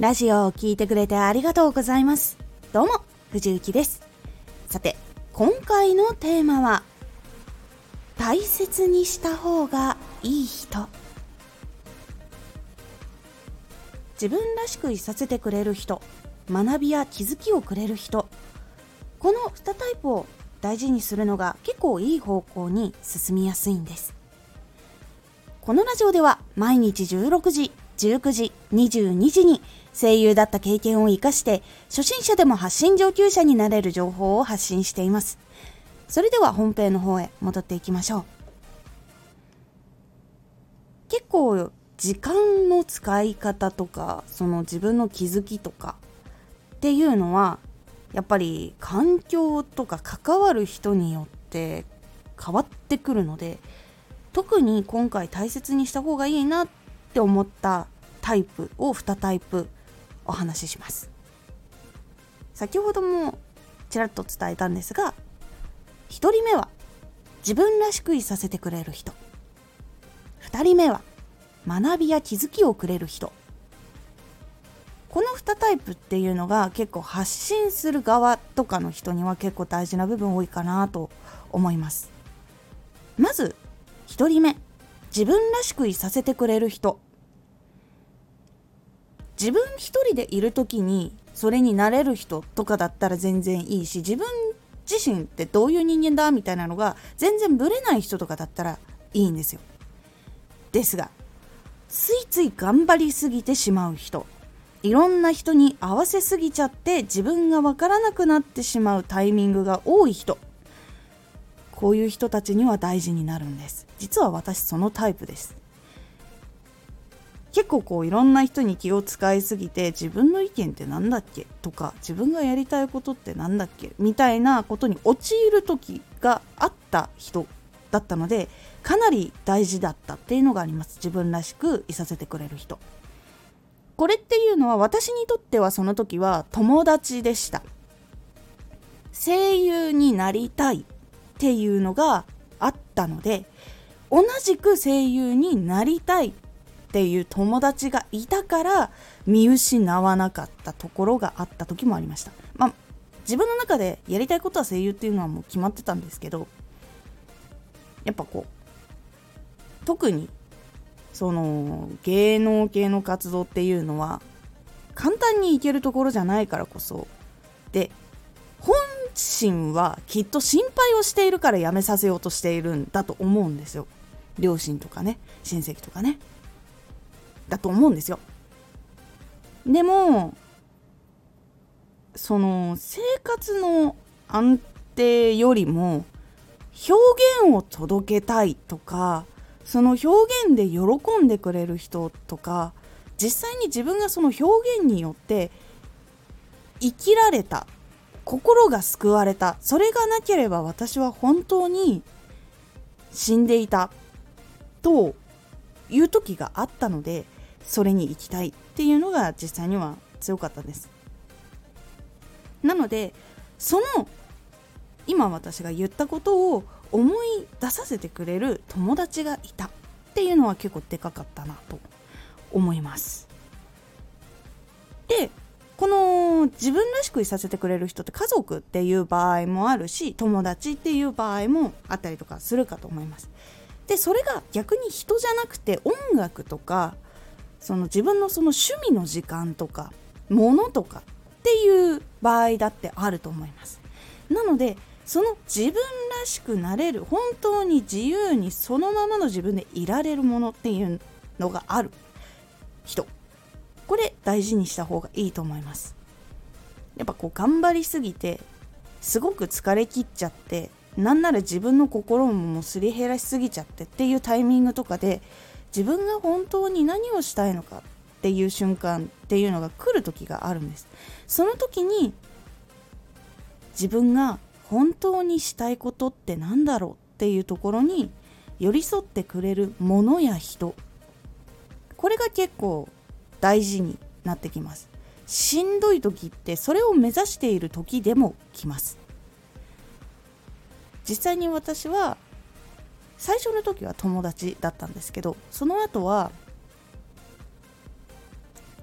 ラジオを聴いてくれてありがとうございます。どうも、藤幸です。さて、今回のテーマは、大切にした方がいい人。自分らしくいさせてくれる人、学びや気づきをくれる人。この2タイプを大事にするのが結構いい方向に進みやすいんです。このラジオでは毎日16時、19時、22時に声優だった経験を活かして初心者でも発信上級者になれる情報を発信しています。それでは本編の方へ戻っていきましょう。結構時間の使い方とかその自分の気づきとかっていうのはやっぱり環境とか関わる人によって変わってくるので特に今回大切にした方がいいなって思ったタイプを2タイプお話しします。先ほどもちらっと伝えたんですが1人目は自分らしくいさせてくれる人。2人目は学びや気づきをくれる人。この2タイプっていうのが結構発信する側とかの人には結構大事な部分多いかなと思います。まず1人目自分らしくいさせてくれる人。自分一人でいる時にそれになれる人とかだったら全然いいし自分自身ってどういう人間だみたいなのが全然ブレない人とかだったらいいんですよ。ですがついつい頑張りすぎてしまう人いろんな人に合わせすぎちゃって自分がわからなくなってしまうタイミングが多い人こういう人たちには大事になるんです。実は私そのタイプです。結構こういろんな人に気を使いすぎて自分の意見って何だっけ？とか自分がやりたいことって何だっけ？みたいなことに陥る時があった人だったのでかなり大事だったっていうのがあります。自分らしくいさせてくれる人。これっていうのは私にとってはその時は友達でした。声優になりたいっていうのがあったので同じく声優になりたいっていう友達がいたから見失わなかったところがあった時もありました。まあ、自分の中でやりたいことは声優っていうのはもう決まってたんですけどやっぱこう特にその芸能系の活動っていうのは簡単に行けるところじゃないからこそで本心はきっと心配をしているからやめさせようとしているんだと思うんですよ両親とかね親戚とかねだと思うんですよ。でもその生活の安定よりも表現を届けたいとかその表現で喜んでくれる人とか実際に自分がその表現によって生きられた心が救われたそれがなければ私は本当に死んでいたという時があったのでそれに行きたいっていうのが実際には強かったです。なのでその今私が言ったことを思い出させてくれる友達がいたっていうのは結構でかかったなと思います。でこの自分らしくいさせてくれる人って家族っていう場合もあるし友達っていう場合もあったりとかするかと思います。でそれが逆に人じゃなくて音楽とかその自分のその趣味の時間とか物とかっていう場合だってあると思います。なのでその自分らしくなれる本当に自由にそのままの自分でいられるものっていうのがある。人。これ大事にした方がいいと思います。やっぱこう頑張りすぎてすごく疲れきっちゃってなんなら自分の心もすり減らしすぎちゃってっていうタイミングとかで自分が本当に何をしたいのかっていう瞬間っていうのが来る時があるんです。その時に自分が本当にしたいことって何だろうっていうところに寄り添ってくれるものや人これが結構大事になってきます。しんどい時ってそれを目指している時でも来ます。実際に私は最初の時は友達だったんですけどその後は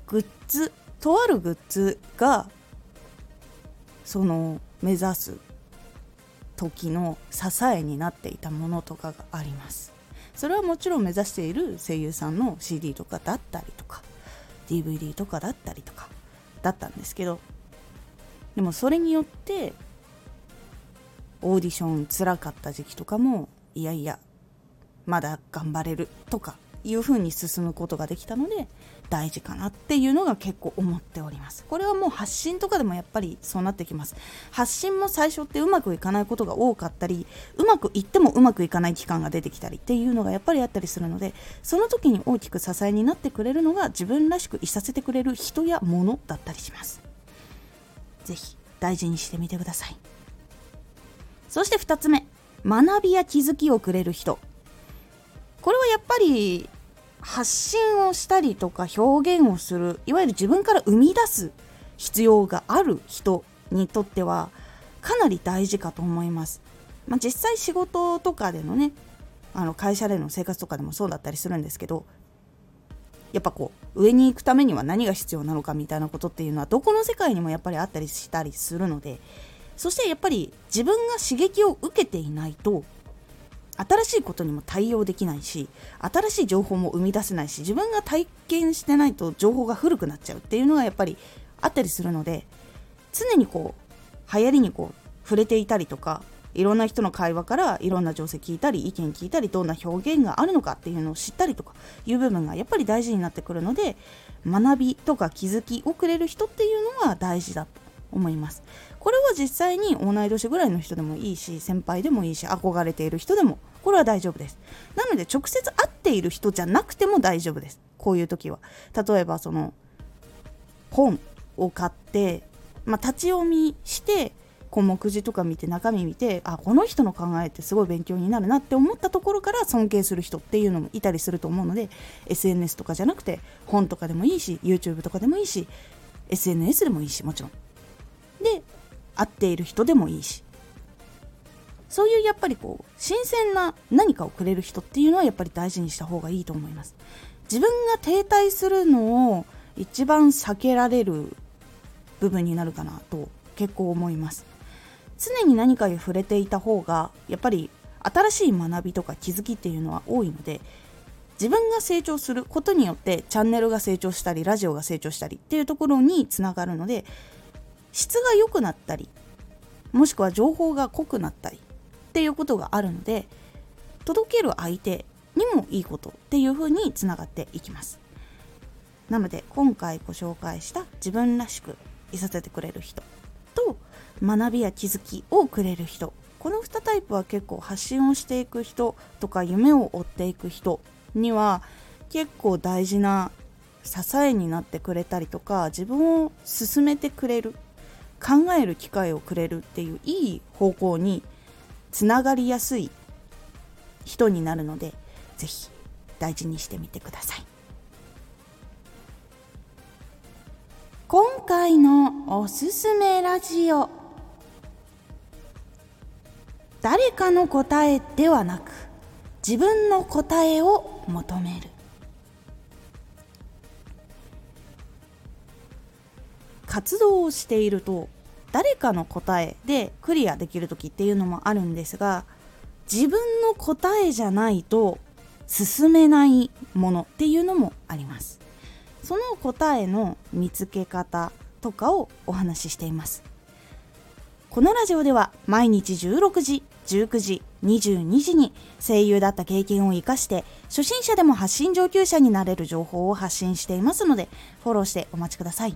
グッズとあるグッズがその目指す時の支えになっていたものとかがあります。それはもちろん目指している声優さんの CD とかだったりとか DVD とかだったりとかだったんですけどでもそれによってオーディションつらかった時期とかもいやいやまだ頑張れるとかいう風に進むことができたので大事かなっていうのが結構思っております。これはもう発信とかでもやっぱりそうなってきます。発信も最初ってうまくいかないことが多かったりうまくいってもうまくいかない期間が出てきたりっていうのがやっぱりあったりするのでその時に大きく支えになってくれるのが自分らしくいさせてくれる人や物だったりします。是非大事にしてみてください。そして2つ目。学びや気づきをくれる人。これはやっぱり発信をしたりとか表現をするいわゆる自分から生み出す必要がある人にとってはかなり大事かと思います。まあ、実際仕事とかでのねあの会社での生活とかでもそうだったりするんですけどやっぱこう上に行くためには何が必要なのかみたいなことっていうのはどこの世界にもやっぱりあったりしたりするのでそしてやっぱり自分が刺激を受けていないと新しいことにも対応できないし新しい情報も生み出せないし自分が体験してないと情報が古くなっちゃうっていうのがやっぱりあったりするので常にこう流行りにこう触れていたりとかいろんな人の会話からいろんな情勢聞いたり意見聞いたりどんな表現があるのかっていうのを知ったりとかいう部分がやっぱり大事になってくるので学びとか気づきをくれる人っていうのは大事だ思います。これは実際に同い年ぐらいの人でもいいし先輩でもいいし憧れている人でもこれは大丈夫です。なので直接会っている人じゃなくても大丈夫です。こういう時は。例えばその本を買って、まあ、立ち読みしてこう目次とか見て中身見てあこの人の考えってすごい勉強になるなって思ったところから尊敬する人っていうのもいたりすると思うので SNS とかじゃなくて本とかでもいいし YouTube とかでもいいし SNS でもいいしもちろん。で会っている人でもいいし。そういうやっぱりこう新鮮な何かをくれる人っていうのはやっぱり大事にした方がいいと思います。自分が停滞するのを一番避けられる部分になるかなと結構思います。常に何かに触れていた方がやっぱり新しい学びとか気づきっていうのは多いので自分が成長することによってチャンネルが成長したりラジオが成長したりっていうところにつながるので質が良くなったりもしくは情報が濃くなったりっていうことがあるので届ける相手にもいいことっていう風につながっていきます。なので今回ご紹介した自分らしくいさせてくれる人と学びや気づきをくれる人この2タイプは結構発信をしていく人とか夢を追っていく人には結構大事な支えになってくれたりとか自分を進めてくれる考える機会をくれるっていういい方向につながりやすい人になるので是非大事にしてみてください。今回のおすすめラジオ。誰かの答えではなく自分の答えを求める。活動をしていると誰かの答えでクリアできる時っていうのもあるんですが自分の答えじゃないと進めないものっていうのもあります。その答えの見つけ方とかをお話ししています。このラジオでは毎日16時19時22時に声優だった経験を生かして初心者でも発信上級者になれる情報を発信していますのでフォローしてお待ちください。